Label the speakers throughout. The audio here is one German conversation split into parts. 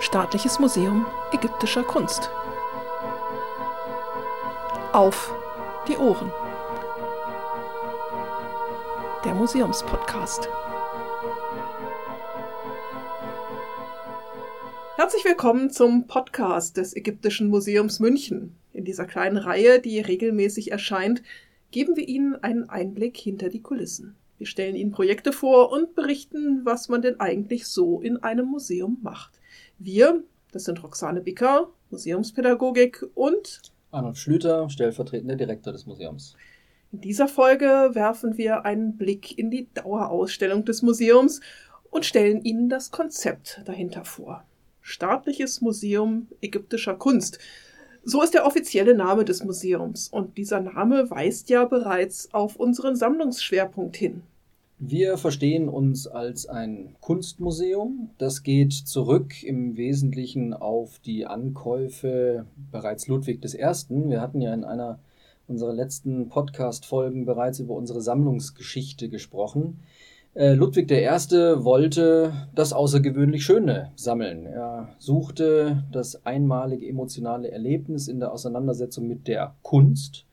Speaker 1: Staatliches Museum ägyptischer Kunst. Auf die Ohren. Der Museumspodcast. Herzlich willkommen zum Podcast des Ägyptischen Museums München. In dieser kleinen Reihe, die regelmäßig erscheint, geben wir Ihnen einen Einblick hinter die Kulissen. Wir stellen Ihnen Projekte vor und berichten, was man denn eigentlich so in einem Museum macht. Wir, das sind Roxane Bicker, Museumspädagogik und
Speaker 2: Arnold Schlüter, stellvertretender Direktor des Museums.
Speaker 1: In dieser Folge werfen wir einen Blick in die Dauerausstellung des Museums und stellen Ihnen das Konzept dahinter vor. Staatliches Museum ägyptischer Kunst. So ist der offizielle Name des Museums und dieser Name weist ja bereits auf unseren Sammlungsschwerpunkt hin.
Speaker 2: Wir verstehen uns als ein Kunstmuseum. Das geht zurück im Wesentlichen auf die Ankäufe bereits Ludwig I. Wir hatten ja in einer unserer letzten Podcast-Folgen bereits über unsere Sammlungsgeschichte gesprochen. Äh, Ludwig I. wollte das außergewöhnlich Schöne sammeln. Er suchte das einmalige emotionale Erlebnis in der Auseinandersetzung mit der Kunst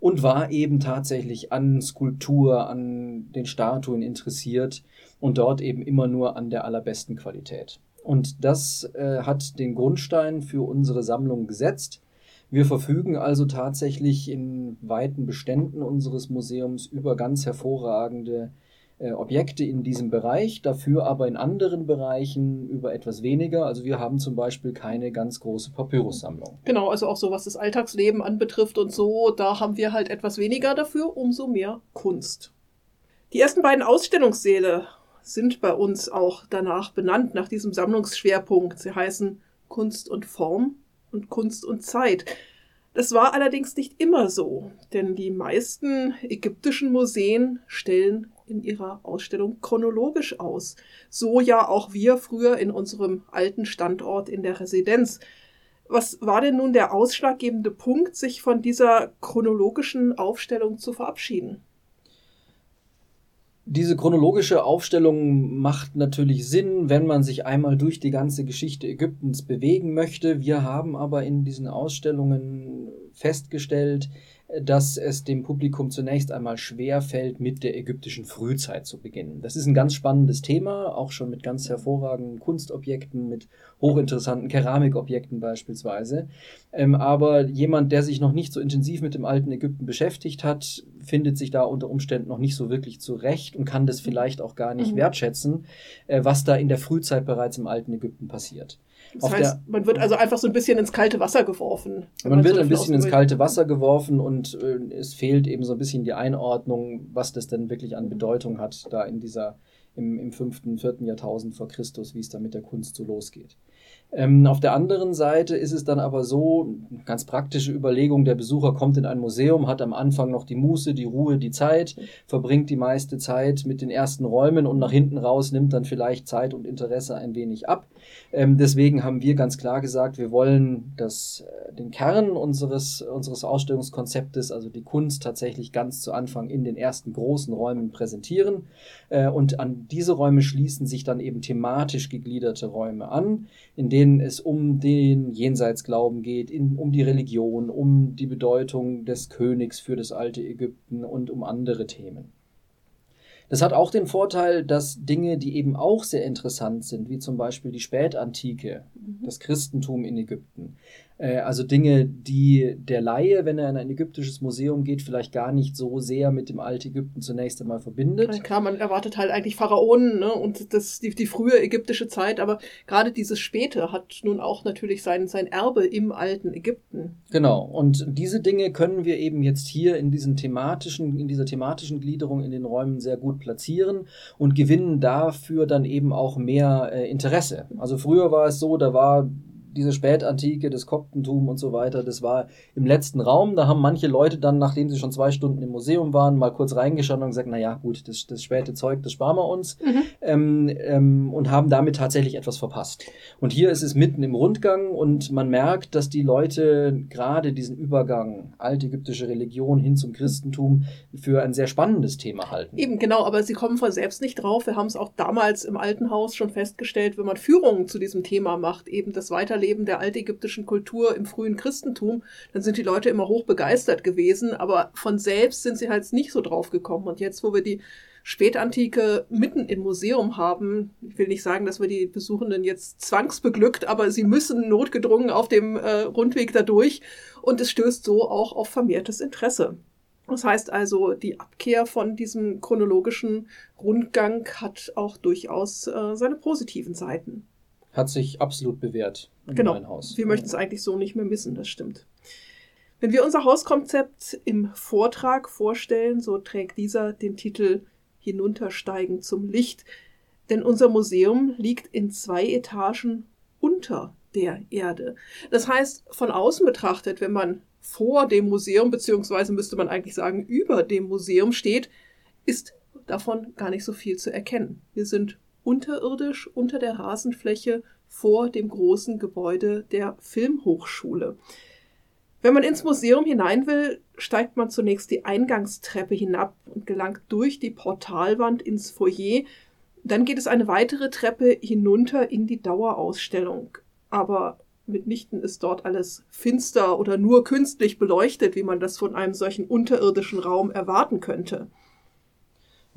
Speaker 2: und war eben tatsächlich an Skulptur, an den Statuen interessiert und dort eben immer nur an der allerbesten Qualität. Und das äh, hat den Grundstein für unsere Sammlung gesetzt. Wir verfügen also tatsächlich in weiten Beständen unseres Museums über ganz hervorragende Objekte in diesem Bereich, dafür aber in anderen Bereichen über etwas weniger. Also wir haben zum Beispiel keine ganz große Papyrussammlung.
Speaker 1: Genau, also auch so was das Alltagsleben anbetrifft und so, da haben wir halt etwas weniger dafür, umso mehr Kunst. Die ersten beiden Ausstellungssäle sind bei uns auch danach benannt, nach diesem Sammlungsschwerpunkt. Sie heißen Kunst und Form und Kunst und Zeit. Das war allerdings nicht immer so, denn die meisten ägyptischen Museen stellen in ihrer Ausstellung chronologisch aus. So ja auch wir früher in unserem alten Standort in der Residenz. Was war denn nun der ausschlaggebende Punkt, sich von dieser chronologischen Aufstellung zu verabschieden?
Speaker 2: Diese chronologische Aufstellung macht natürlich Sinn, wenn man sich einmal durch die ganze Geschichte Ägyptens bewegen möchte. Wir haben aber in diesen Ausstellungen festgestellt, dass es dem Publikum zunächst einmal schwer fällt, mit der ägyptischen Frühzeit zu beginnen. Das ist ein ganz spannendes Thema, auch schon mit ganz hervorragenden Kunstobjekten, mit hochinteressanten Keramikobjekten beispielsweise. Ähm, aber jemand, der sich noch nicht so intensiv mit dem alten Ägypten beschäftigt hat, findet sich da unter Umständen noch nicht so wirklich zurecht und kann das vielleicht auch gar nicht mhm. wertschätzen, äh, was da in der Frühzeit bereits im alten Ägypten passiert.
Speaker 1: Das heißt, man wird also einfach so ein bisschen ins kalte Wasser geworfen.
Speaker 2: Man wird so ein bisschen ins kalte Wasser geworfen und äh, es fehlt eben so ein bisschen die Einordnung, was das denn wirklich an Bedeutung hat, da in dieser, im, im fünften, vierten Jahrtausend vor Christus, wie es da mit der Kunst so losgeht. Ähm, auf der anderen Seite ist es dann aber so, ganz praktische Überlegung, der Besucher kommt in ein Museum, hat am Anfang noch die Muße, die Ruhe, die Zeit, verbringt die meiste Zeit mit den ersten Räumen und nach hinten raus nimmt dann vielleicht Zeit und Interesse ein wenig ab. Ähm, deswegen haben wir ganz klar gesagt, wir wollen das, äh, den Kern unseres, unseres Ausstellungskonzeptes, also die Kunst tatsächlich ganz zu Anfang in den ersten großen Räumen präsentieren. Äh, und an diese Räume schließen sich dann eben thematisch gegliederte Räume an, in denen es um den Jenseitsglauben geht, in, um die Religion, um die Bedeutung des Königs für das alte Ägypten und um andere Themen. Das hat auch den Vorteil, dass Dinge, die eben auch sehr interessant sind, wie zum Beispiel die Spätantike, mhm. das Christentum in Ägypten, also Dinge, die der Laie, wenn er in ein ägyptisches Museum geht, vielleicht gar nicht so sehr mit dem Altägypten zunächst einmal verbindet.
Speaker 1: Klar, man erwartet halt eigentlich Pharaonen ne? und das, die, die frühe ägyptische Zeit, aber gerade dieses Späte hat nun auch natürlich sein, sein Erbe im alten Ägypten.
Speaker 2: Genau, und diese Dinge können wir eben jetzt hier in diesen thematischen, in dieser thematischen Gliederung in den Räumen sehr gut platzieren und gewinnen dafür dann eben auch mehr äh, Interesse. Also früher war es so, da war diese Spätantike, das Koptentum und so weiter, das war im letzten Raum. Da haben manche Leute dann, nachdem sie schon zwei Stunden im Museum waren, mal kurz reingeschaut und gesagt, naja, gut, das, das späte Zeug, das sparen wir uns. Mhm. Ähm, ähm, und haben damit tatsächlich etwas verpasst. Und hier ist es mitten im Rundgang und man merkt, dass die Leute gerade diesen Übergang altägyptische Religion hin zum Christentum für ein sehr spannendes Thema halten.
Speaker 1: Eben, genau, aber sie kommen von selbst nicht drauf. Wir haben es auch damals im Alten Haus schon festgestellt, wenn man Führungen zu diesem Thema macht, eben das Weiterleben der altägyptischen Kultur im frühen Christentum, dann sind die Leute immer hoch begeistert gewesen, aber von selbst sind sie halt nicht so drauf gekommen. Und jetzt, wo wir die Spätantike mitten im Museum haben. Ich will nicht sagen, dass wir die Besuchenden jetzt zwangsbeglückt, aber sie müssen notgedrungen auf dem äh, Rundweg dadurch und es stößt so auch auf vermehrtes Interesse. Das heißt also, die Abkehr von diesem chronologischen Rundgang hat auch durchaus äh, seine positiven Seiten.
Speaker 2: Hat sich absolut bewährt
Speaker 1: genau. Haus. Wir möchten es eigentlich so nicht mehr missen, das stimmt. Wenn wir unser Hauskonzept im Vortrag vorstellen, so trägt dieser den Titel Hinuntersteigen zum Licht, denn unser Museum liegt in zwei Etagen unter der Erde. Das heißt, von außen betrachtet, wenn man vor dem Museum, beziehungsweise müsste man eigentlich sagen, über dem Museum steht, ist davon gar nicht so viel zu erkennen. Wir sind unterirdisch unter der Rasenfläche vor dem großen Gebäude der Filmhochschule. Wenn man ins Museum hinein will, steigt man zunächst die Eingangstreppe hinab und gelangt durch die Portalwand ins Foyer. Dann geht es eine weitere Treppe hinunter in die Dauerausstellung. Aber mitnichten ist dort alles finster oder nur künstlich beleuchtet, wie man das von einem solchen unterirdischen Raum erwarten könnte.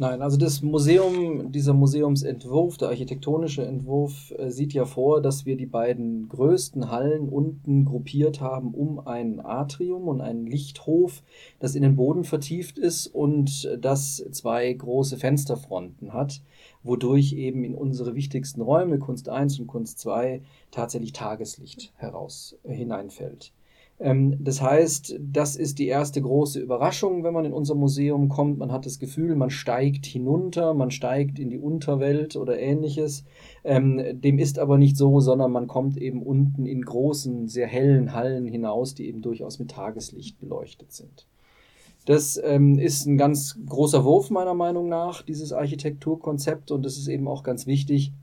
Speaker 2: Nein, also das Museum, dieser Museumsentwurf, der architektonische Entwurf, äh, sieht ja vor, dass wir die beiden größten Hallen unten gruppiert haben um ein Atrium und einen Lichthof, das in den Boden vertieft ist und das zwei große Fensterfronten hat, wodurch eben in unsere wichtigsten Räume, Kunst 1 und Kunst 2, tatsächlich Tageslicht heraus äh, hineinfällt. Ähm, das heißt, das ist die erste große Überraschung, wenn man in unser Museum kommt. Man hat das Gefühl, man steigt hinunter, man steigt in die Unterwelt oder ähnliches. Ähm, dem ist aber nicht so, sondern man kommt eben unten in großen, sehr hellen Hallen hinaus, die eben durchaus mit Tageslicht beleuchtet sind. Das ähm, ist ein ganz großer Wurf meiner Meinung nach, dieses Architekturkonzept. Und es ist eben auch ganz wichtig,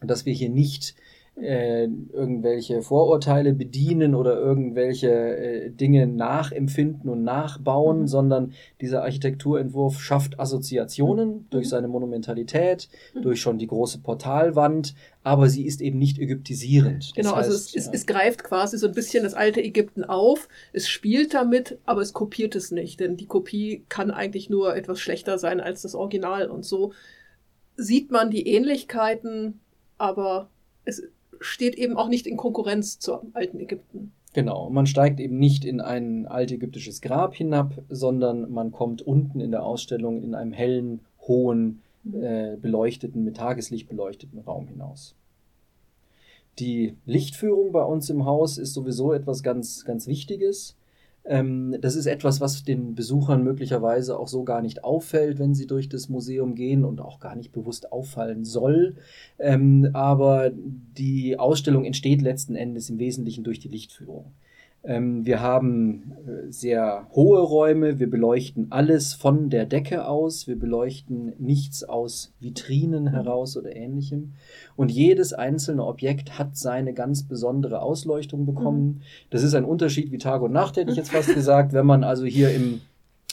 Speaker 2: dass wir hier nicht äh, irgendwelche Vorurteile bedienen oder irgendwelche äh, Dinge nachempfinden und nachbauen, mhm. sondern dieser Architekturentwurf schafft Assoziationen mhm. durch seine Monumentalität, mhm. durch schon die große Portalwand, aber sie ist eben nicht ägyptisierend.
Speaker 1: Genau, das also heißt, es, ja. es, es, greift quasi so ein bisschen das alte Ägypten auf, es spielt damit, aber es kopiert es nicht, denn die Kopie kann eigentlich nur etwas schlechter sein als das Original und so sieht man die Ähnlichkeiten, aber es steht eben auch nicht in Konkurrenz zum alten Ägypten.
Speaker 2: Genau, man steigt eben nicht in ein altägyptisches Grab hinab, sondern man kommt unten in der Ausstellung in einem hellen, hohen, mhm. äh, beleuchteten, mit Tageslicht beleuchteten Raum hinaus. Die Lichtführung bei uns im Haus ist sowieso etwas ganz, ganz Wichtiges. Ähm, das ist etwas, was den Besuchern möglicherweise auch so gar nicht auffällt, wenn sie durch das Museum gehen und auch gar nicht bewusst auffallen soll. Ähm, aber die Ausstellung entsteht letzten Endes im Wesentlichen durch die Lichtführung. Ähm, wir haben äh, sehr hohe Räume, wir beleuchten alles von der Decke aus, wir beleuchten nichts aus Vitrinen heraus oder ähnlichem. Und jedes einzelne Objekt hat seine ganz besondere Ausleuchtung bekommen. Mhm. Das ist ein Unterschied wie Tag und Nacht, hätte ich jetzt fast gesagt. Wenn man also hier im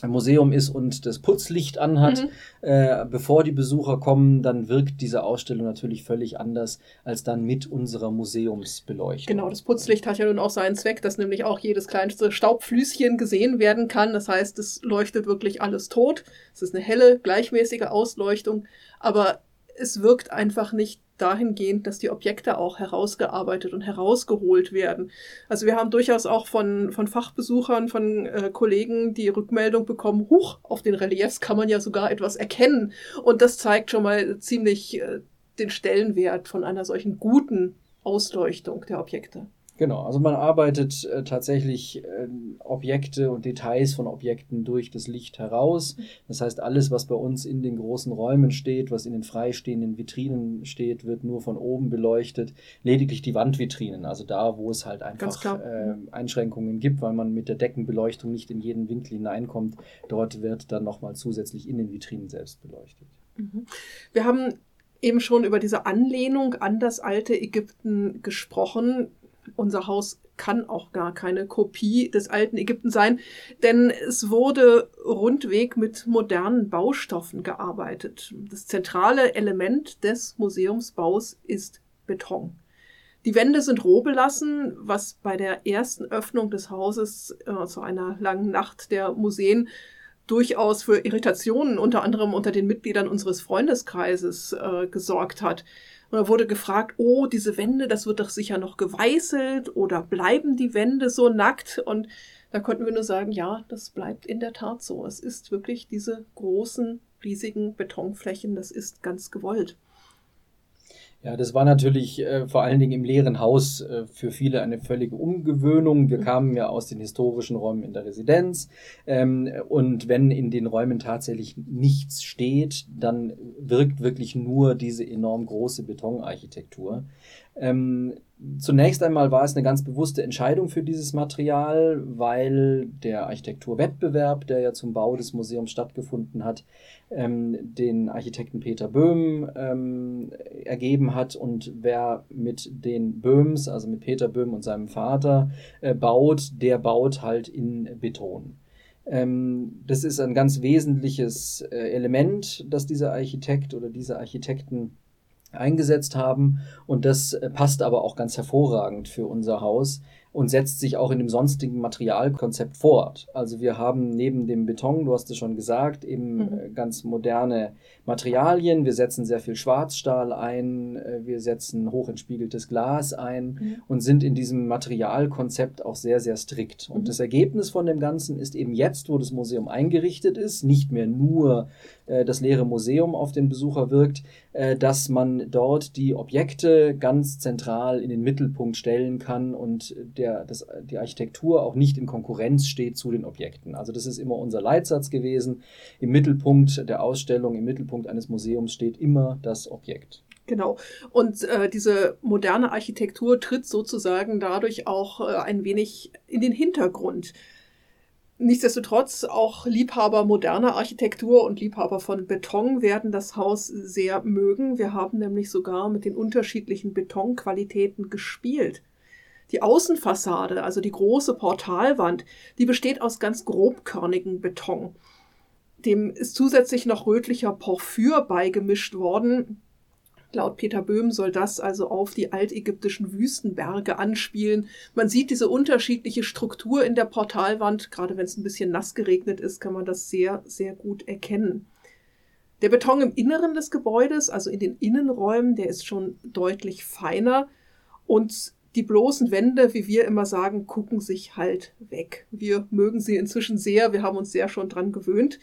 Speaker 2: Museum ist und das Putzlicht anhat, mhm. äh, bevor die Besucher kommen, dann wirkt diese Ausstellung natürlich völlig anders als dann mit unserer Museumsbeleuchtung.
Speaker 1: Genau, das Putzlicht hat ja nun auch seinen Zweck, dass nämlich auch jedes kleinste Staubflüschen gesehen werden kann. Das heißt, es leuchtet wirklich alles tot. Es ist eine helle, gleichmäßige Ausleuchtung, aber es wirkt einfach nicht dahingehend, dass die Objekte auch herausgearbeitet und herausgeholt werden. Also wir haben durchaus auch von, von Fachbesuchern, von äh, Kollegen die Rückmeldung bekommen, huch, auf den Reliefs kann man ja sogar etwas erkennen. Und das zeigt schon mal ziemlich äh, den Stellenwert von einer solchen guten Ausleuchtung der Objekte.
Speaker 2: Genau, also man arbeitet äh, tatsächlich äh, Objekte und Details von Objekten durch das Licht heraus. Das heißt, alles, was bei uns in den großen Räumen steht, was in den freistehenden Vitrinen steht, wird nur von oben beleuchtet. Lediglich die Wandvitrinen, also da, wo es halt einfach äh, Einschränkungen gibt, weil man mit der Deckenbeleuchtung nicht in jeden Winkel hineinkommt, dort wird dann nochmal zusätzlich in den Vitrinen selbst beleuchtet.
Speaker 1: Mhm. Wir haben eben schon über diese Anlehnung an das alte Ägypten gesprochen unser Haus kann auch gar keine Kopie des alten Ägypten sein, denn es wurde rundweg mit modernen Baustoffen gearbeitet. Das zentrale Element des Museumsbaus ist Beton. Die Wände sind roh belassen, was bei der ersten Öffnung des Hauses äh, zu einer langen Nacht der Museen durchaus für Irritationen unter anderem unter den Mitgliedern unseres Freundeskreises äh, gesorgt hat. Und da wurde gefragt, oh, diese Wände, das wird doch sicher noch geweißelt oder bleiben die Wände so nackt? Und da konnten wir nur sagen, ja, das bleibt in der Tat so. Es ist wirklich diese großen, riesigen Betonflächen, das ist ganz gewollt.
Speaker 2: Ja, das war natürlich äh, vor allen Dingen im leeren Haus äh, für viele eine völlige Umgewöhnung. Wir mhm. kamen ja aus den historischen Räumen in der Residenz ähm, und wenn in den Räumen tatsächlich nichts steht, dann wirkt wirklich nur diese enorm große Betonarchitektur. Ähm, zunächst einmal war es eine ganz bewusste Entscheidung für dieses Material, weil der Architekturwettbewerb, der ja zum Bau des Museums stattgefunden hat, ähm, den Architekten Peter Böhm ähm, ergeben hat. Und wer mit den Böhms, also mit Peter Böhm und seinem Vater, äh, baut, der baut halt in Beton. Ähm, das ist ein ganz wesentliches äh, Element, das dieser Architekt oder diese Architekten eingesetzt haben. Und das äh, passt aber auch ganz hervorragend für unser Haus, und setzt sich auch in dem sonstigen Materialkonzept fort. Also wir haben neben dem Beton, du hast es schon gesagt, eben mhm. Äh, ganz moderne Materialien. Wir setzen sehr viel Schwarzstahl ein, äh, wir setzen hochentspiegeltes Glas ein mhm. und sind in diesem Materialkonzept auch sehr, sehr strikt. Und mhm. das Ergebnis von dem Ganzen ist eben jetzt, wo das Museum eingerichtet ist, nicht mehr nur äh, das leere Museum auf den Besucher wirkt, äh, dass man dort die Objekte ganz zentral in den Mittelpunkt stellen kann und der, das, die Architektur auch nicht in Konkurrenz steht zu den Objekten. Also das ist immer unser Leitsatz gewesen. Im Mittelpunkt der Ausstellung, im Mittelpunkt eines Museums steht immer das Objekt.
Speaker 1: Genau. Und äh, diese moderne Architektur tritt sozusagen dadurch auch äh, ein wenig in den Hintergrund. Nichtsdestotrotz, auch Liebhaber moderner Architektur und Liebhaber von Beton werden das Haus sehr mögen. Wir haben nämlich sogar mit den unterschiedlichen Betonqualitäten gespielt. Die Außenfassade, also die große Portalwand, die besteht aus ganz grobkörnigem Beton. Dem ist zusätzlich noch rötlicher Porphyr beigemischt worden, Laut Peter Böhm soll das also auf die altägyptischen Wüstenberge anspielen. Man sieht diese unterschiedliche Struktur in der Portalwand. Gerade wenn es ein bisschen nass geregnet ist, kann man das sehr, sehr gut erkennen. Der Beton im Inneren des Gebäudes, also in den Innenräumen, der ist schon deutlich feiner. Und die bloßen Wände, wie wir immer sagen, gucken sich halt weg. Wir mögen sie inzwischen sehr. Wir haben uns sehr schon dran gewöhnt.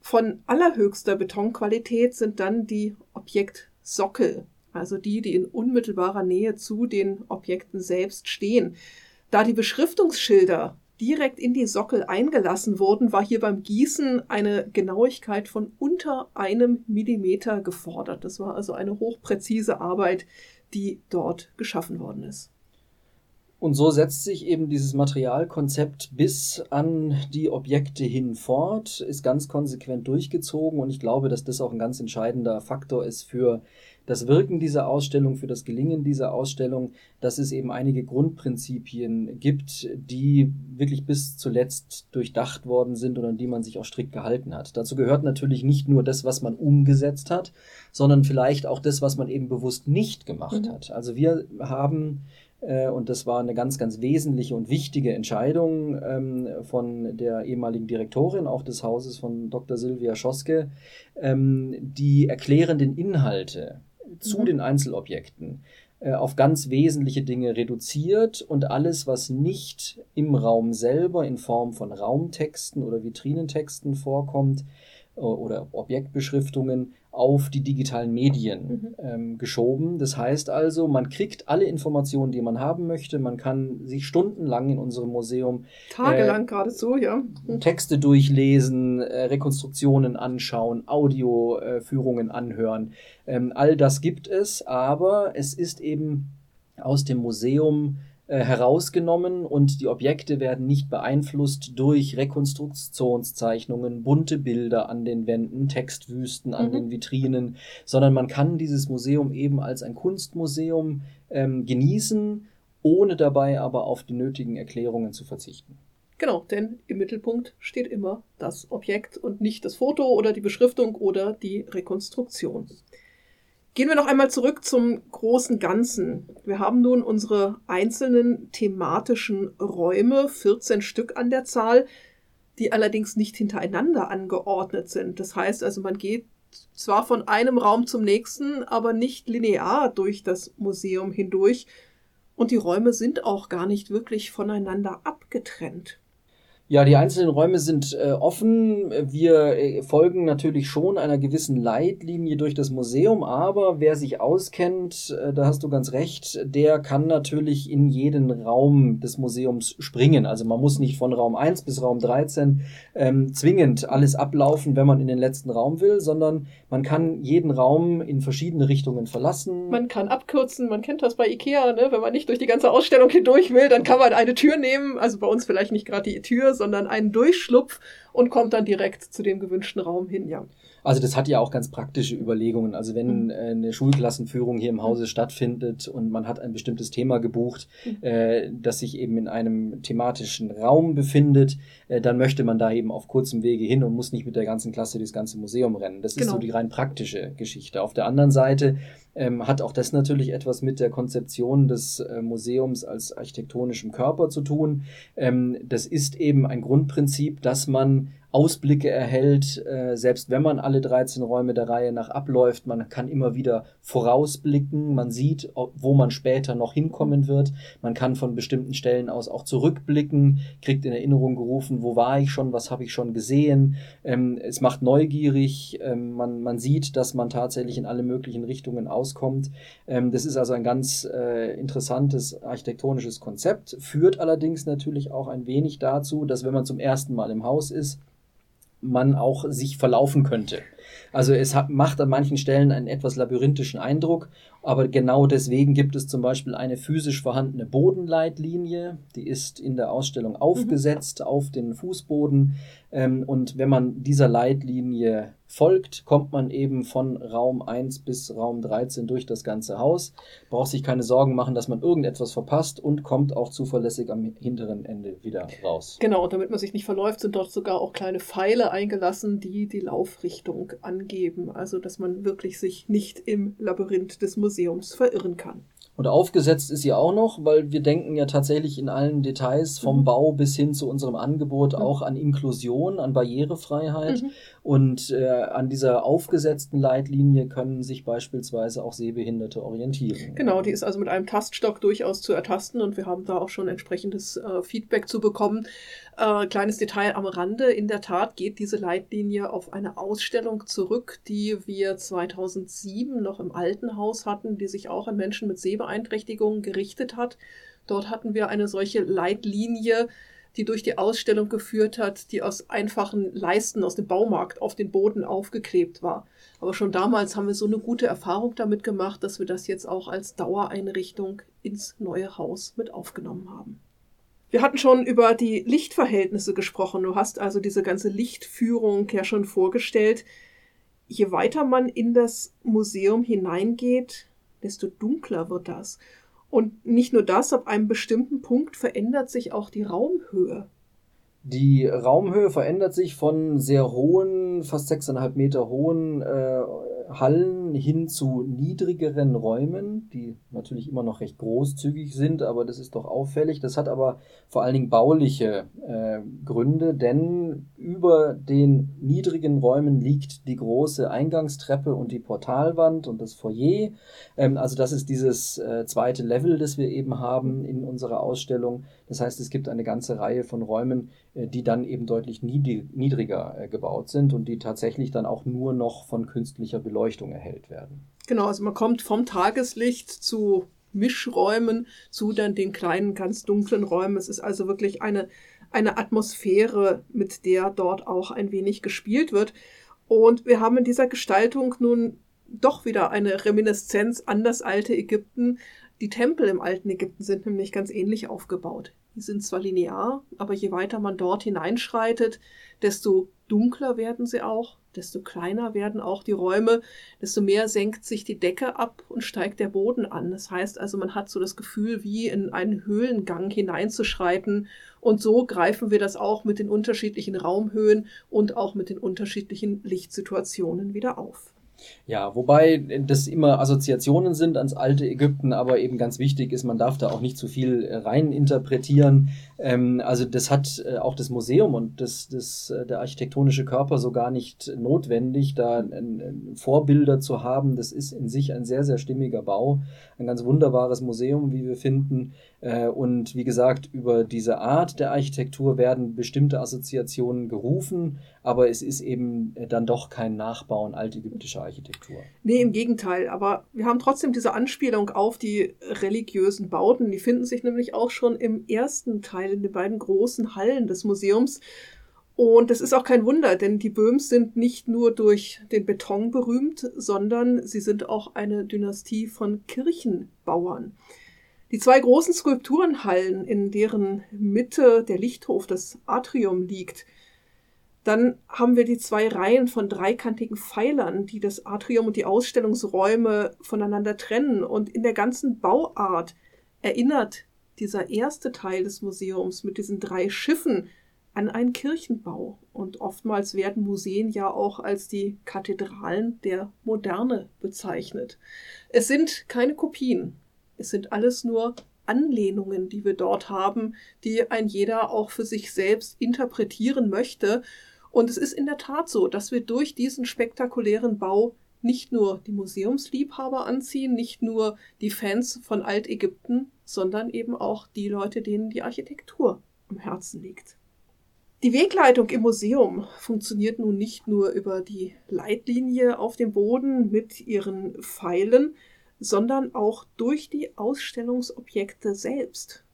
Speaker 1: Von allerhöchster Betonqualität sind dann die Objekt Sockel, also die, die in unmittelbarer Nähe zu den Objekten selbst stehen. Da die Beschriftungsschilder direkt in die Sockel eingelassen wurden, war hier beim Gießen eine Genauigkeit von unter einem Millimeter gefordert. Das war also eine hochpräzise Arbeit, die dort geschaffen worden ist.
Speaker 2: Und so setzt sich eben dieses Materialkonzept bis an die Objekte hin fort, ist ganz konsequent durchgezogen und ich glaube, dass das auch ein ganz entscheidender Faktor ist für das Wirken dieser Ausstellung, für das Gelingen dieser Ausstellung, dass es eben einige Grundprinzipien gibt, die wirklich bis zuletzt durchdacht worden sind und an die man sich auch strikt gehalten hat. Dazu gehört natürlich nicht nur das, was man umgesetzt hat, sondern vielleicht auch das, was man eben bewusst nicht gemacht mhm. hat. Also wir haben und das war eine ganz, ganz wesentliche und wichtige Entscheidung ähm, von der ehemaligen Direktorin auch des Hauses von Dr. Silvia Schoske, ähm, die erklärenden Inhalte zu mhm. den Einzelobjekten äh, auf ganz wesentliche Dinge reduziert und alles, was nicht im Raum selber in Form von Raumtexten oder Vitrinentexten vorkommt äh, oder Objektbeschriftungen, auf die digitalen Medien mhm. ähm, geschoben. Das heißt also, man kriegt alle Informationen, die man haben möchte. Man kann sich stundenlang in unserem Museum
Speaker 1: tagelang äh, geradezu, ja,
Speaker 2: mhm. Texte durchlesen, äh, Rekonstruktionen anschauen, Audioführungen äh, anhören. Ähm, all das gibt es, aber es ist eben aus dem Museum herausgenommen und die Objekte werden nicht beeinflusst durch Rekonstruktionszeichnungen, bunte Bilder an den Wänden, Textwüsten an mhm. den Vitrinen, sondern man kann dieses Museum eben als ein Kunstmuseum ähm, genießen, ohne dabei aber auf die nötigen Erklärungen zu verzichten.
Speaker 1: Genau, denn im Mittelpunkt steht immer das Objekt und nicht das Foto oder die Beschriftung oder die Rekonstruktion. Gehen wir noch einmal zurück zum großen Ganzen. Wir haben nun unsere einzelnen thematischen Räume, 14 Stück an der Zahl, die allerdings nicht hintereinander angeordnet sind. Das heißt also, man geht zwar von einem Raum zum nächsten, aber nicht linear durch das Museum hindurch. Und die Räume sind auch gar nicht wirklich voneinander abgetrennt.
Speaker 2: Ja, die einzelnen Räume sind äh, offen. Wir äh, folgen natürlich schon einer gewissen Leitlinie durch das Museum, aber wer sich auskennt, äh, da hast du ganz recht, der kann natürlich in jeden Raum des Museums springen. Also man muss nicht von Raum 1 bis Raum 13 ähm, zwingend alles ablaufen, wenn man in den letzten Raum will, sondern man kann jeden Raum in verschiedene Richtungen verlassen.
Speaker 1: Man kann abkürzen, man kennt das bei Ikea, ne? wenn man nicht durch die ganze Ausstellung hindurch will, dann kann man eine Tür nehmen, also bei uns vielleicht nicht gerade die Tür, sondern einen Durchschlupf und kommt dann direkt zu dem gewünschten Raum hin, ja.
Speaker 2: Also das hat ja auch ganz praktische Überlegungen. Also wenn mhm. äh, eine Schulklassenführung hier im Hause stattfindet und man hat ein bestimmtes Thema gebucht, mhm. äh, das sich eben in einem thematischen Raum befindet, äh, dann möchte man da eben auf kurzem Wege hin und muss nicht mit der ganzen Klasse durchs ganze Museum rennen. Das genau. ist so die rein praktische Geschichte. Auf der anderen Seite ähm, hat auch das natürlich etwas mit der Konzeption des äh, Museums als architektonischem Körper zu tun. Ähm, das ist eben ein Grundprinzip, dass man Ausblicke erhält, äh, selbst wenn man alle 13 Räume der Reihe nach abläuft. Man kann immer wieder vorausblicken, man sieht, wo man später noch hinkommen wird. Man kann von bestimmten Stellen aus auch zurückblicken, kriegt in Erinnerung gerufen, wo war ich schon, was habe ich schon gesehen. Ähm, es macht neugierig, ähm, man, man sieht, dass man tatsächlich in alle möglichen Richtungen auskommt. Ähm, das ist also ein ganz äh, interessantes architektonisches Konzept, führt allerdings natürlich auch ein wenig dazu, dass wenn man zum ersten Mal im Haus ist, man auch sich verlaufen könnte. Also es hat, macht an manchen Stellen einen etwas labyrinthischen Eindruck, aber genau deswegen gibt es zum Beispiel eine physisch vorhandene Bodenleitlinie, die ist in der Ausstellung mhm. aufgesetzt mhm. auf den Fußboden. Ähm, und wenn man dieser Leitlinie folgt, kommt man eben von Raum 1 bis Raum 13 durch das ganze Haus, braucht sich keine Sorgen machen, dass man irgendetwas verpasst und kommt auch zuverlässig am hinteren Ende wieder raus.
Speaker 1: Genau, und damit man sich nicht verläuft, sind dort sogar auch kleine Pfeile eingelassen, die die Laufrichtung angeben. Also, dass man wirklich sich nicht im Labyrinth des Museums verirren kann.
Speaker 2: Und aufgesetzt ist sie auch noch, weil wir denken ja tatsächlich in allen Details vom mhm. Bau bis hin zu unserem Angebot mhm. auch an Inklusion, an Barrierefreiheit. Mhm. Und äh, an dieser aufgesetzten Leitlinie können sich beispielsweise auch Sehbehinderte orientieren.
Speaker 1: Genau, die ist also mit einem Taststock durchaus zu ertasten und wir haben da auch schon entsprechendes äh, Feedback zu bekommen. Äh, kleines Detail am Rande. In der Tat geht diese Leitlinie auf eine Ausstellung zurück, die wir 2007 noch im alten Haus hatten, die sich auch an Menschen mit Sehbeeinträchtigungen gerichtet hat. Dort hatten wir eine solche Leitlinie, die durch die Ausstellung geführt hat, die aus einfachen Leisten aus dem Baumarkt auf den Boden aufgeklebt war. Aber schon damals haben wir so eine gute Erfahrung damit gemacht, dass wir das jetzt auch als Dauereinrichtung ins neue Haus mit aufgenommen haben. Wir hatten schon über die Lichtverhältnisse gesprochen. Du hast also diese ganze Lichtführung ja schon vorgestellt. Je weiter man in das Museum hineingeht, desto dunkler wird das. Und nicht nur das, ab einem bestimmten Punkt verändert sich auch die Raumhöhe.
Speaker 2: Die Raumhöhe verändert sich von sehr hohen, fast sechseinhalb Meter hohen äh, Hallen hin zu niedrigeren Räumen, die natürlich immer noch recht großzügig sind, aber das ist doch auffällig. Das hat aber vor allen Dingen bauliche äh, Gründe, denn über den niedrigen Räumen liegt die große Eingangstreppe und die Portalwand und das Foyer. Ähm, also das ist dieses äh, zweite Level, das wir eben haben in unserer Ausstellung. Das heißt, es gibt eine ganze Reihe von Räumen, äh, die dann eben deutlich niedriger äh, gebaut sind und die tatsächlich dann auch nur noch von künstlicher Beleuchtung erhellt werden.
Speaker 1: Genau, also man kommt vom Tageslicht zu Mischräumen zu dann den kleinen, ganz dunklen Räumen. Es ist also wirklich eine, eine Atmosphäre, mit der dort auch ein wenig gespielt wird. Und wir haben in dieser Gestaltung nun doch wieder eine Reminiszenz an das alte Ägypten. Die Tempel im alten Ägypten sind nämlich ganz ähnlich aufgebaut. Die sind zwar linear, aber je weiter man dort hineinschreitet, desto dunkler werden sie auch, desto kleiner werden auch die Räume, desto mehr senkt sich die Decke ab und steigt der Boden an. Das heißt also, man hat so das Gefühl, wie in einen Höhlengang hineinzuschreiten. Und so greifen wir das auch mit den unterschiedlichen Raumhöhen und auch mit den unterschiedlichen Lichtsituationen wieder auf.
Speaker 2: Ja, wobei das immer Assoziationen sind ans alte Ägypten, aber eben ganz wichtig ist, man darf da auch nicht zu viel äh, rein interpretieren. Ähm, also das hat äh, auch das Museum und das, das, äh, der architektonische Körper so gar nicht notwendig, da ein, ein Vorbilder zu haben. Das ist in sich ein sehr, sehr stimmiger Bau, ein ganz wunderbares Museum, wie wir finden. Äh, und wie gesagt, über diese Art der Architektur werden bestimmte Assoziationen gerufen, aber es ist eben äh, dann doch kein Nachbauen altägyptischer Architektur.
Speaker 1: Nee, im Gegenteil. Aber wir haben trotzdem diese Anspielung auf die religiösen Bauten. Die finden sich nämlich auch schon im ersten Teil in den beiden großen Hallen des Museums. Und es ist auch kein Wunder, denn die Böhms sind nicht nur durch den Beton berühmt, sondern sie sind auch eine Dynastie von Kirchenbauern. Die zwei großen Skulpturenhallen, in deren Mitte der Lichthof, das Atrium liegt, dann haben wir die zwei Reihen von dreikantigen Pfeilern, die das Atrium und die Ausstellungsräume voneinander trennen. Und in der ganzen Bauart erinnert dieser erste Teil des Museums mit diesen drei Schiffen an einen Kirchenbau. Und oftmals werden Museen ja auch als die Kathedralen der Moderne bezeichnet. Es sind keine Kopien. Es sind alles nur Anlehnungen, die wir dort haben, die ein jeder auch für sich selbst interpretieren möchte. Und es ist in der Tat so, dass wir durch diesen spektakulären Bau nicht nur die Museumsliebhaber anziehen, nicht nur die Fans von Altägypten, sondern eben auch die Leute, denen die Architektur am Herzen liegt. Die Wegleitung im Museum funktioniert nun nicht nur über die Leitlinie auf dem Boden mit ihren Pfeilen, sondern auch durch die Ausstellungsobjekte selbst.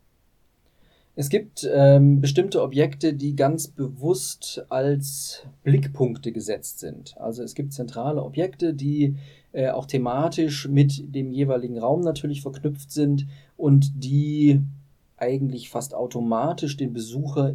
Speaker 2: Es gibt ähm, bestimmte Objekte, die ganz bewusst als Blickpunkte gesetzt sind. Also es gibt zentrale Objekte, die äh, auch thematisch mit dem jeweiligen Raum natürlich verknüpft sind und die eigentlich fast automatisch den Besucher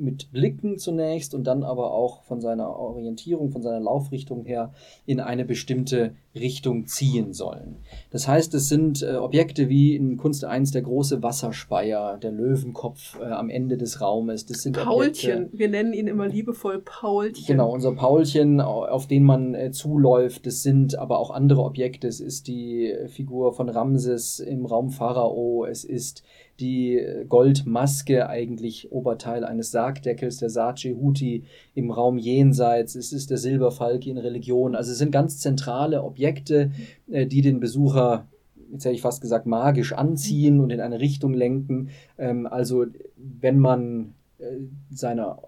Speaker 2: mit Blicken zunächst und dann aber auch von seiner Orientierung, von seiner Laufrichtung her in eine bestimmte Richtung ziehen sollen. Das heißt, es sind äh, Objekte wie in Kunst 1 der große Wasserspeier, der Löwenkopf äh, am Ende des Raumes. Das sind
Speaker 1: Paulchen, Objekte, wir nennen ihn immer liebevoll Paulchen.
Speaker 2: Genau, unser Paulchen, auf den man äh, zuläuft. Das sind aber auch andere Objekte. Es ist die Figur von Ramses im Raum Pharao. Es ist die Goldmaske, eigentlich Oberteil eines Sargdeckels, der Saatchi Huti im Raum Jenseits. Es ist der Silberfalk in Religion. Also es sind ganz zentrale Objekte, äh, die den Besucher jetzt hätte ich fast gesagt, magisch anziehen und in eine Richtung lenken. Ähm, also wenn man äh, seiner,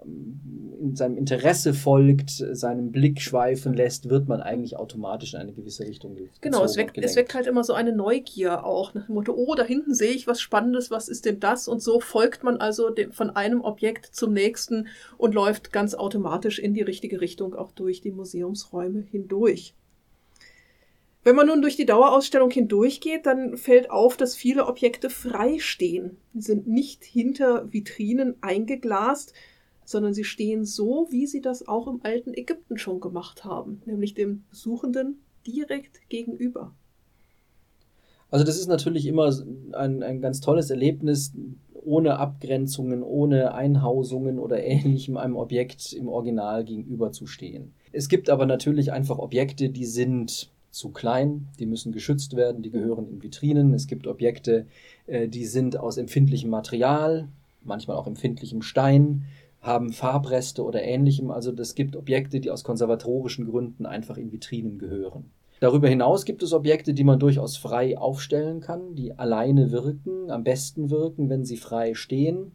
Speaker 2: seinem Interesse folgt, seinem Blick schweifen lässt, wird man eigentlich automatisch in eine gewisse Richtung
Speaker 1: gezogen. Genau, es weckt, es weckt halt immer so eine Neugier auch nach dem Motto, oh, da hinten sehe ich was Spannendes, was ist denn das? Und so folgt man also dem, von einem Objekt zum nächsten und läuft ganz automatisch in die richtige Richtung auch durch die Museumsräume hindurch. Wenn man nun durch die Dauerausstellung hindurchgeht, dann fällt auf, dass viele Objekte frei stehen. Sie sind nicht hinter Vitrinen eingeglast, sondern sie stehen so, wie sie das auch im alten Ägypten schon gemacht haben, nämlich dem Besuchenden direkt gegenüber.
Speaker 2: Also das ist natürlich immer ein, ein ganz tolles Erlebnis, ohne Abgrenzungen, ohne Einhausungen oder ähnlichem einem Objekt im Original gegenüberzustehen. Es gibt aber natürlich einfach Objekte, die sind zu klein, die müssen geschützt werden, die gehören in Vitrinen. Es gibt Objekte, äh, die sind aus empfindlichem Material, manchmal auch empfindlichem Stein, haben Farbreste oder ähnlichem. Also es gibt Objekte, die aus konservatorischen Gründen einfach in Vitrinen gehören. Darüber hinaus gibt es Objekte, die man durchaus frei aufstellen kann, die alleine wirken, am besten wirken, wenn sie frei stehen.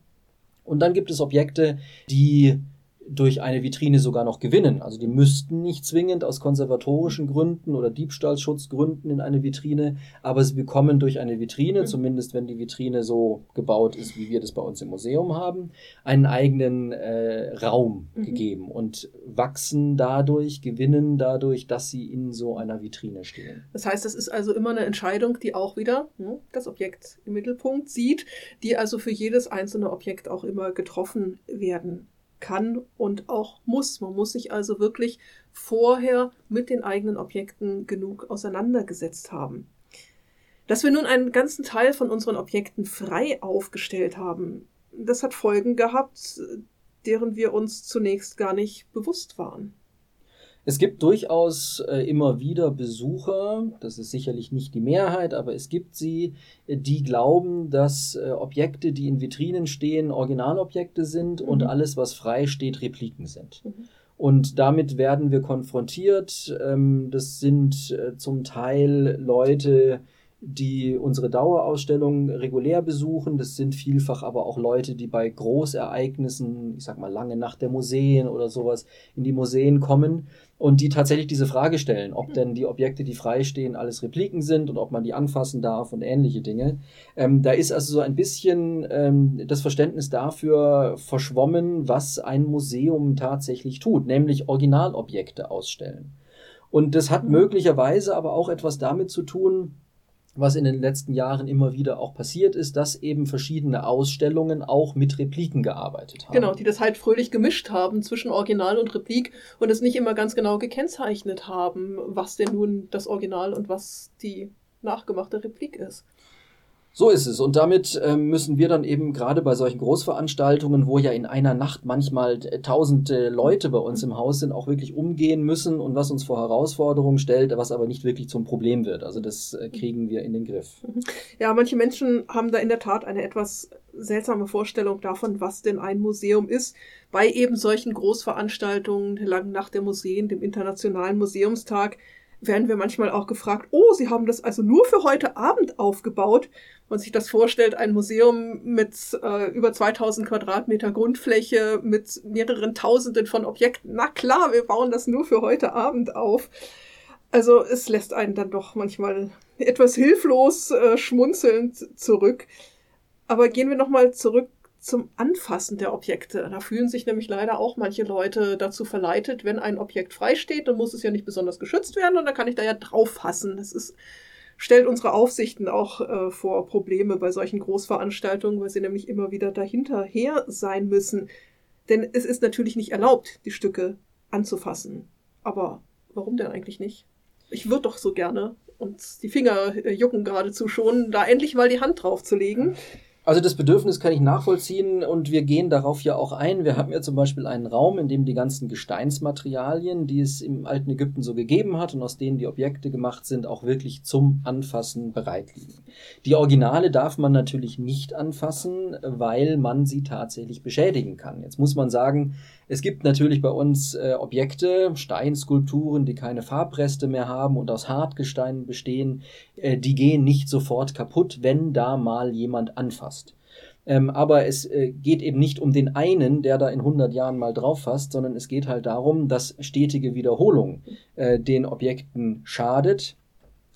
Speaker 2: Und dann gibt es Objekte, die durch eine Vitrine sogar noch gewinnen. Also die müssten nicht zwingend aus konservatorischen Gründen oder Diebstahlschutzgründen in eine Vitrine, aber sie bekommen durch eine Vitrine, mhm. zumindest wenn die Vitrine so gebaut ist, wie wir das bei uns im Museum haben, einen eigenen äh, Raum mhm. gegeben und wachsen dadurch, gewinnen dadurch, dass sie in so einer Vitrine stehen.
Speaker 1: Das heißt, das ist also immer eine Entscheidung, die auch wieder ne, das Objekt im Mittelpunkt sieht, die also für jedes einzelne Objekt auch immer getroffen werden kann und auch muss. Man muss sich also wirklich vorher mit den eigenen Objekten genug auseinandergesetzt haben. Dass wir nun einen ganzen Teil von unseren Objekten frei aufgestellt haben, das hat Folgen gehabt, deren wir uns zunächst gar nicht bewusst waren.
Speaker 2: Es gibt durchaus äh, immer wieder Besucher, das ist sicherlich nicht die Mehrheit, aber es gibt sie, äh, die glauben, dass äh, Objekte, die in Vitrinen stehen, Originalobjekte sind mhm. und alles, was frei steht, Repliken sind. Mhm. Und damit werden wir konfrontiert. Ähm, das sind äh, zum Teil Leute, die unsere Dauerausstellung regulär besuchen. Das sind vielfach aber auch Leute, die bei Großereignissen, ich sag mal lange Nacht der Museen oder sowas, in die Museen kommen und die tatsächlich diese Frage stellen, ob denn die Objekte, die freistehen, alles Repliken sind und ob man die anfassen darf und ähnliche Dinge. Ähm, da ist also so ein bisschen ähm, das Verständnis dafür verschwommen, was ein Museum tatsächlich tut, nämlich Originalobjekte ausstellen. Und das hat mhm. möglicherweise aber auch etwas damit zu tun, was in den letzten Jahren immer wieder auch passiert ist, dass eben verschiedene Ausstellungen auch mit Repliken gearbeitet haben.
Speaker 1: Genau, die das halt fröhlich gemischt haben zwischen Original und Replik und es nicht immer ganz genau gekennzeichnet haben, was denn nun das Original und was die nachgemachte Replik ist.
Speaker 2: So ist es. Und damit ähm, müssen wir dann eben gerade bei solchen Großveranstaltungen, wo ja in einer Nacht manchmal äh, tausende Leute bei uns im Haus sind, auch wirklich umgehen müssen und was uns vor Herausforderungen stellt, was aber nicht wirklich zum Problem wird. Also das äh, kriegen wir in den Griff.
Speaker 1: Ja, manche Menschen haben da in der Tat eine etwas seltsame Vorstellung davon, was denn ein Museum ist. Bei eben solchen Großveranstaltungen, der langen Nacht der Museen, dem Internationalen Museumstag, werden wir manchmal auch gefragt, oh, Sie haben das also nur für heute Abend aufgebaut. Man sich das vorstellt, ein Museum mit äh, über 2000 Quadratmeter Grundfläche, mit mehreren Tausenden von Objekten. Na klar, wir bauen das nur für heute Abend auf. Also es lässt einen dann doch manchmal etwas hilflos äh, schmunzelnd zurück. Aber gehen wir nochmal zurück zum Anfassen der Objekte. Da fühlen sich nämlich leider auch manche Leute dazu verleitet, wenn ein Objekt frei steht, dann muss es ja nicht besonders geschützt werden und dann kann ich da ja drauf fassen. Das ist, stellt unsere Aufsichten auch äh, vor Probleme bei solchen Großveranstaltungen, weil sie nämlich immer wieder dahinterher sein müssen. Denn es ist natürlich nicht erlaubt, die Stücke anzufassen. Aber warum denn eigentlich nicht? Ich würde doch so gerne und die Finger äh, jucken geradezu schon, da endlich mal die Hand drauf zu legen.
Speaker 2: Also das Bedürfnis kann ich nachvollziehen und wir gehen darauf ja auch ein. Wir haben ja zum Beispiel einen Raum, in dem die ganzen Gesteinsmaterialien, die es im alten Ägypten so gegeben hat und aus denen die Objekte gemacht sind, auch wirklich zum Anfassen bereit liegen. Die Originale darf man natürlich nicht anfassen, weil man sie tatsächlich beschädigen kann. Jetzt muss man sagen, es gibt natürlich bei uns äh, Objekte, Steinskulpturen, die keine Farbreste mehr haben und aus Hartgestein bestehen. Äh, die gehen nicht sofort kaputt, wenn da mal jemand anfasst. Ähm, aber es äh, geht eben nicht um den einen, der da in 100 Jahren mal drauf fasst, sondern es geht halt darum, dass stetige Wiederholung äh, den Objekten schadet,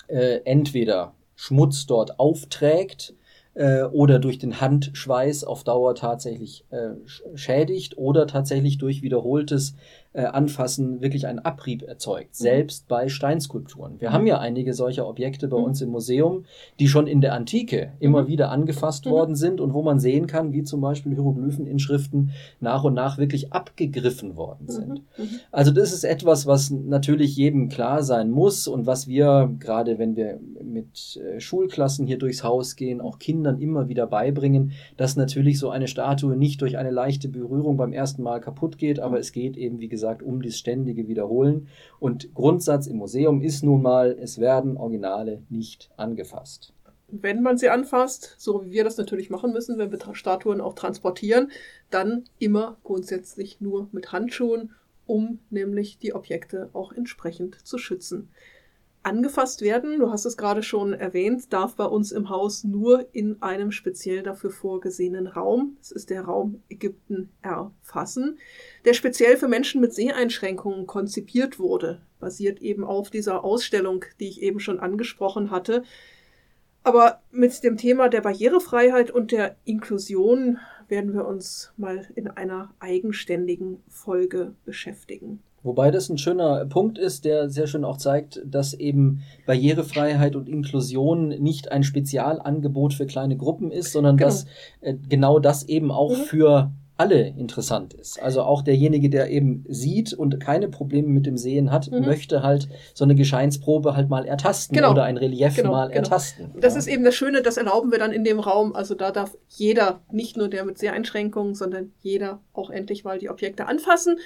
Speaker 2: äh, entweder Schmutz dort aufträgt, äh, oder durch den Handschweiß auf Dauer tatsächlich äh, schädigt oder tatsächlich durch wiederholtes äh, Anfassen wirklich einen Abrieb erzeugt, mhm. selbst bei Steinskulpturen. Wir mhm. haben ja einige solcher Objekte bei mhm. uns im Museum, die schon in der Antike immer mhm. wieder angefasst mhm. worden sind und wo man sehen kann, wie zum Beispiel Hieroglypheninschriften nach und nach wirklich abgegriffen worden sind. Mhm. Also das ist etwas, was natürlich jedem klar sein muss und was wir, gerade wenn wir mit äh, Schulklassen hier durchs Haus gehen, auch Kindern immer wieder beibringen, dass natürlich so eine Statue nicht durch eine leichte Berührung beim ersten Mal kaputt geht, aber es geht eben, wie gesagt, um das ständige Wiederholen. Und Grundsatz im Museum ist nun mal, es werden Originale nicht angefasst.
Speaker 1: Wenn man sie anfasst, so wie wir das natürlich machen müssen, wenn wir Statuen auch transportieren, dann immer grundsätzlich nur mit Handschuhen, um nämlich die Objekte auch entsprechend zu schützen angefasst werden, du hast es gerade schon erwähnt, darf bei uns im Haus nur in einem speziell dafür vorgesehenen Raum, das ist der Raum Ägypten, erfassen, der speziell für Menschen mit Seheinschränkungen konzipiert wurde, basiert eben auf dieser Ausstellung, die ich eben schon angesprochen hatte. Aber mit dem Thema der Barrierefreiheit und der Inklusion werden wir uns mal in einer eigenständigen Folge beschäftigen.
Speaker 2: Wobei das ein schöner Punkt ist, der sehr schön auch zeigt, dass eben Barrierefreiheit und Inklusion nicht ein Spezialangebot für kleine Gruppen ist, sondern genau. dass äh, genau das eben auch mhm. für alle interessant ist. Also auch derjenige, der eben sieht und keine Probleme mit dem Sehen hat, mhm. möchte halt so eine Gescheinsprobe halt mal ertasten genau. oder ein Relief genau, mal genau. ertasten.
Speaker 1: Das ja. ist eben das Schöne, das erlauben wir dann in dem Raum. Also da darf jeder, nicht nur der mit Seheinschränkungen, sondern jeder auch endlich mal die Objekte anfassen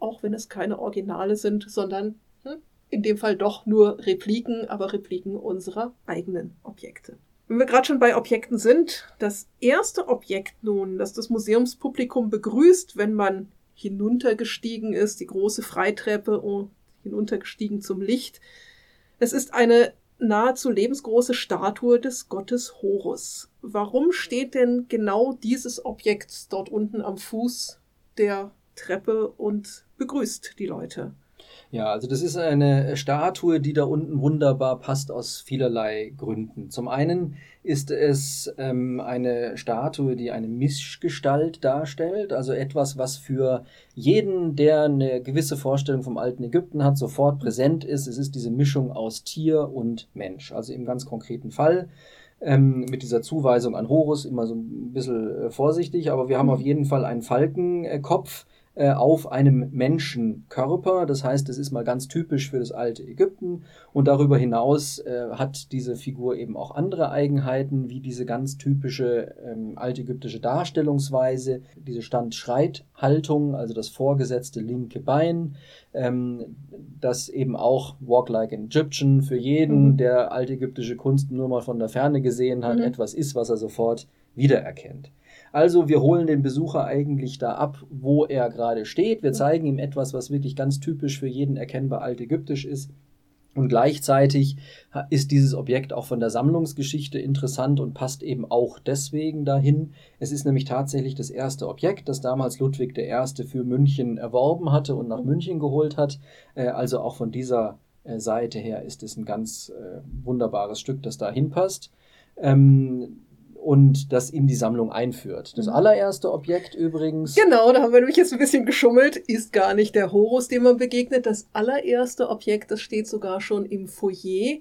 Speaker 1: auch wenn es keine Originale sind, sondern hm, in dem Fall doch nur Repliken, aber Repliken unserer eigenen Objekte. Wenn wir gerade schon bei Objekten sind, das erste Objekt nun, das das Museumspublikum begrüßt, wenn man hinuntergestiegen ist, die große Freitreppe und hinuntergestiegen zum Licht, es ist eine nahezu lebensgroße Statue des Gottes Horus. Warum steht denn genau dieses Objekt dort unten am Fuß der Treppe und begrüßt die Leute.
Speaker 2: Ja, also das ist eine Statue, die da unten wunderbar passt aus vielerlei Gründen. Zum einen ist es ähm, eine Statue, die eine Mischgestalt darstellt, also etwas, was für jeden, der eine gewisse Vorstellung vom alten Ägypten hat, sofort präsent ist. Es ist diese Mischung aus Tier und Mensch. Also im ganz konkreten Fall ähm, mit dieser Zuweisung an Horus immer so ein bisschen äh, vorsichtig, aber wir haben auf jeden Fall einen Falkenkopf auf einem Menschenkörper. Das heißt, es ist mal ganz typisch für das alte Ägypten. Und darüber hinaus äh, hat diese Figur eben auch andere Eigenheiten, wie diese ganz typische ähm, altägyptische Darstellungsweise, diese Stand-Schreit-Haltung, also das vorgesetzte linke Bein, ähm, das eben auch Walk Like an Egyptian für jeden, mhm. der altägyptische Kunst nur mal von der Ferne gesehen hat, mhm. etwas ist, was er sofort wiedererkennt. Also wir holen den Besucher eigentlich da ab, wo er gerade steht. Wir zeigen ihm etwas, was wirklich ganz typisch für jeden erkennbar altägyptisch ist. Und gleichzeitig ist dieses Objekt auch von der Sammlungsgeschichte interessant und passt eben auch deswegen dahin. Es ist nämlich tatsächlich das erste Objekt, das damals Ludwig I. für München erworben hatte und nach München geholt hat. Äh, also auch von dieser äh, Seite her ist es ein ganz äh, wunderbares Stück, das da hinpasst. Ähm, und das in die Sammlung einführt. Das mhm. allererste Objekt übrigens.
Speaker 1: Genau, da haben wir nämlich jetzt ein bisschen geschummelt, ist gar nicht der Horus, dem man begegnet. Das allererste Objekt, das steht sogar schon im Foyer.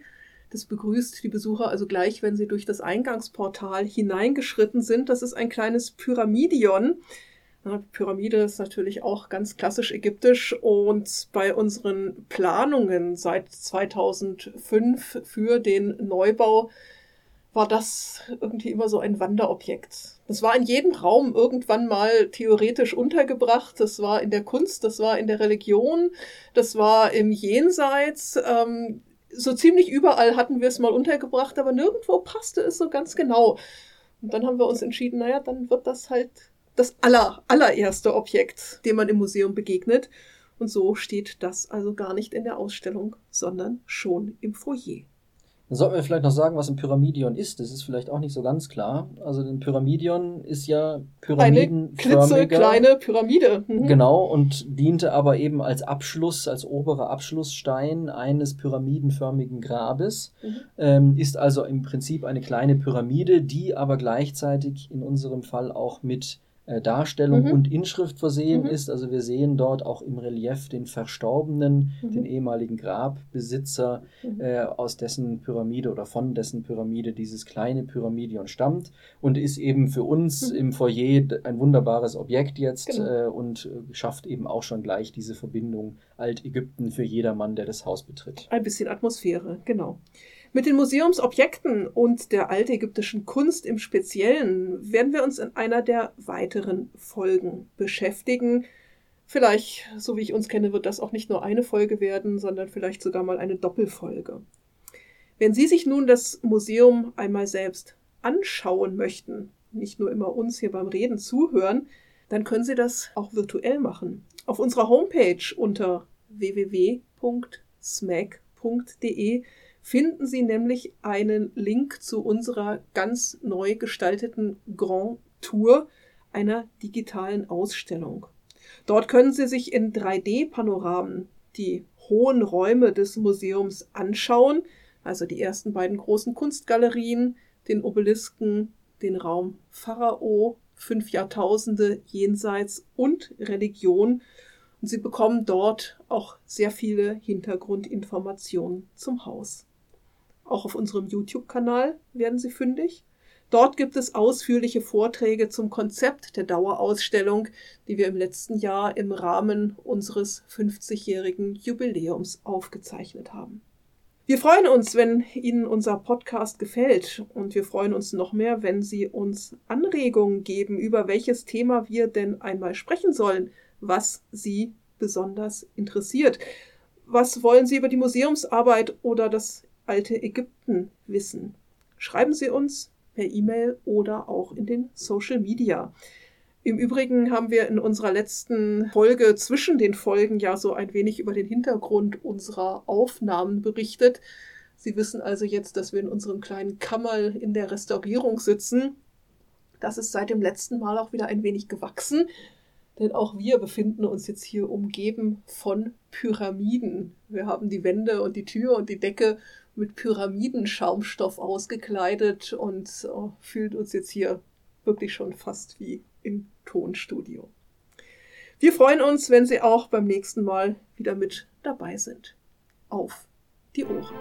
Speaker 1: Das begrüßt die Besucher also gleich, wenn sie durch das Eingangsportal hineingeschritten sind. Das ist ein kleines Pyramidion. Pyramide ist natürlich auch ganz klassisch ägyptisch und bei unseren Planungen seit 2005 für den Neubau war das irgendwie immer so ein Wanderobjekt. Das war in jedem Raum irgendwann mal theoretisch untergebracht. Das war in der Kunst, das war in der Religion, das war im Jenseits. Ähm, so ziemlich überall hatten wir es mal untergebracht, aber nirgendwo passte es so ganz genau. Und dann haben wir uns entschieden, naja, dann wird das halt das aller, allererste Objekt, dem man im Museum begegnet. Und so steht das also gar nicht in der Ausstellung, sondern schon im Foyer.
Speaker 2: Dann sollten wir vielleicht noch sagen, was ein Pyramidion ist. Das ist vielleicht auch nicht so ganz klar. Also ein Pyramidion ist ja pyramidenförmiger.
Speaker 1: Eine kleine Pyramide.
Speaker 2: Mhm. Genau, und diente aber eben als Abschluss, als oberer Abschlussstein eines pyramidenförmigen Grabes. Mhm. Ähm, ist also im Prinzip eine kleine Pyramide, die aber gleichzeitig in unserem Fall auch mit Darstellung mhm. und Inschrift versehen mhm. ist. Also wir sehen dort auch im Relief den Verstorbenen, mhm. den ehemaligen Grabbesitzer, mhm. äh, aus dessen Pyramide oder von dessen Pyramide dieses kleine Pyramidion stammt und ist eben für uns mhm. im Foyer ein wunderbares Objekt jetzt genau. äh, und äh, schafft eben auch schon gleich diese Verbindung Altägypten für jedermann, der das Haus betritt.
Speaker 1: Ein bisschen Atmosphäre, genau. Mit den Museumsobjekten und der altägyptischen Kunst im Speziellen werden wir uns in einer der weiteren Folgen beschäftigen. Vielleicht, so wie ich uns kenne, wird das auch nicht nur eine Folge werden, sondern vielleicht sogar mal eine Doppelfolge. Wenn Sie sich nun das Museum einmal selbst anschauen möchten, nicht nur immer uns hier beim Reden zuhören, dann können Sie das auch virtuell machen. Auf unserer Homepage unter www.smack.de finden Sie nämlich einen Link zu unserer ganz neu gestalteten Grand Tour einer digitalen Ausstellung. Dort können Sie sich in 3D-Panoramen die hohen Räume des Museums anschauen, also die ersten beiden großen Kunstgalerien, den Obelisken, den Raum Pharao, fünf Jahrtausende jenseits und Religion. Und Sie bekommen dort auch sehr viele Hintergrundinformationen zum Haus. Auch auf unserem YouTube-Kanal werden Sie fündig. Dort gibt es ausführliche Vorträge zum Konzept der Dauerausstellung, die wir im letzten Jahr im Rahmen unseres 50-jährigen Jubiläums aufgezeichnet haben. Wir freuen uns, wenn Ihnen unser Podcast gefällt und wir freuen uns noch mehr, wenn Sie uns Anregungen geben, über welches Thema wir denn einmal sprechen sollen, was Sie besonders interessiert. Was wollen Sie über die Museumsarbeit oder das alte Ägypten wissen? Schreiben Sie uns per E-Mail oder auch in den Social Media. Im Übrigen haben wir in unserer letzten Folge zwischen den Folgen ja so ein wenig über den Hintergrund unserer Aufnahmen berichtet. Sie wissen also jetzt, dass wir in unserem kleinen Kammerl in der Restaurierung sitzen. Das ist seit dem letzten Mal auch wieder ein wenig gewachsen, denn auch wir befinden uns jetzt hier umgeben von Pyramiden. Wir haben die Wände und die Tür und die Decke mit Pyramidenschaumstoff ausgekleidet und oh, fühlt uns jetzt hier wirklich schon fast wie im Tonstudio. Wir freuen uns, wenn Sie auch beim nächsten Mal wieder mit dabei sind. Auf die Ohren.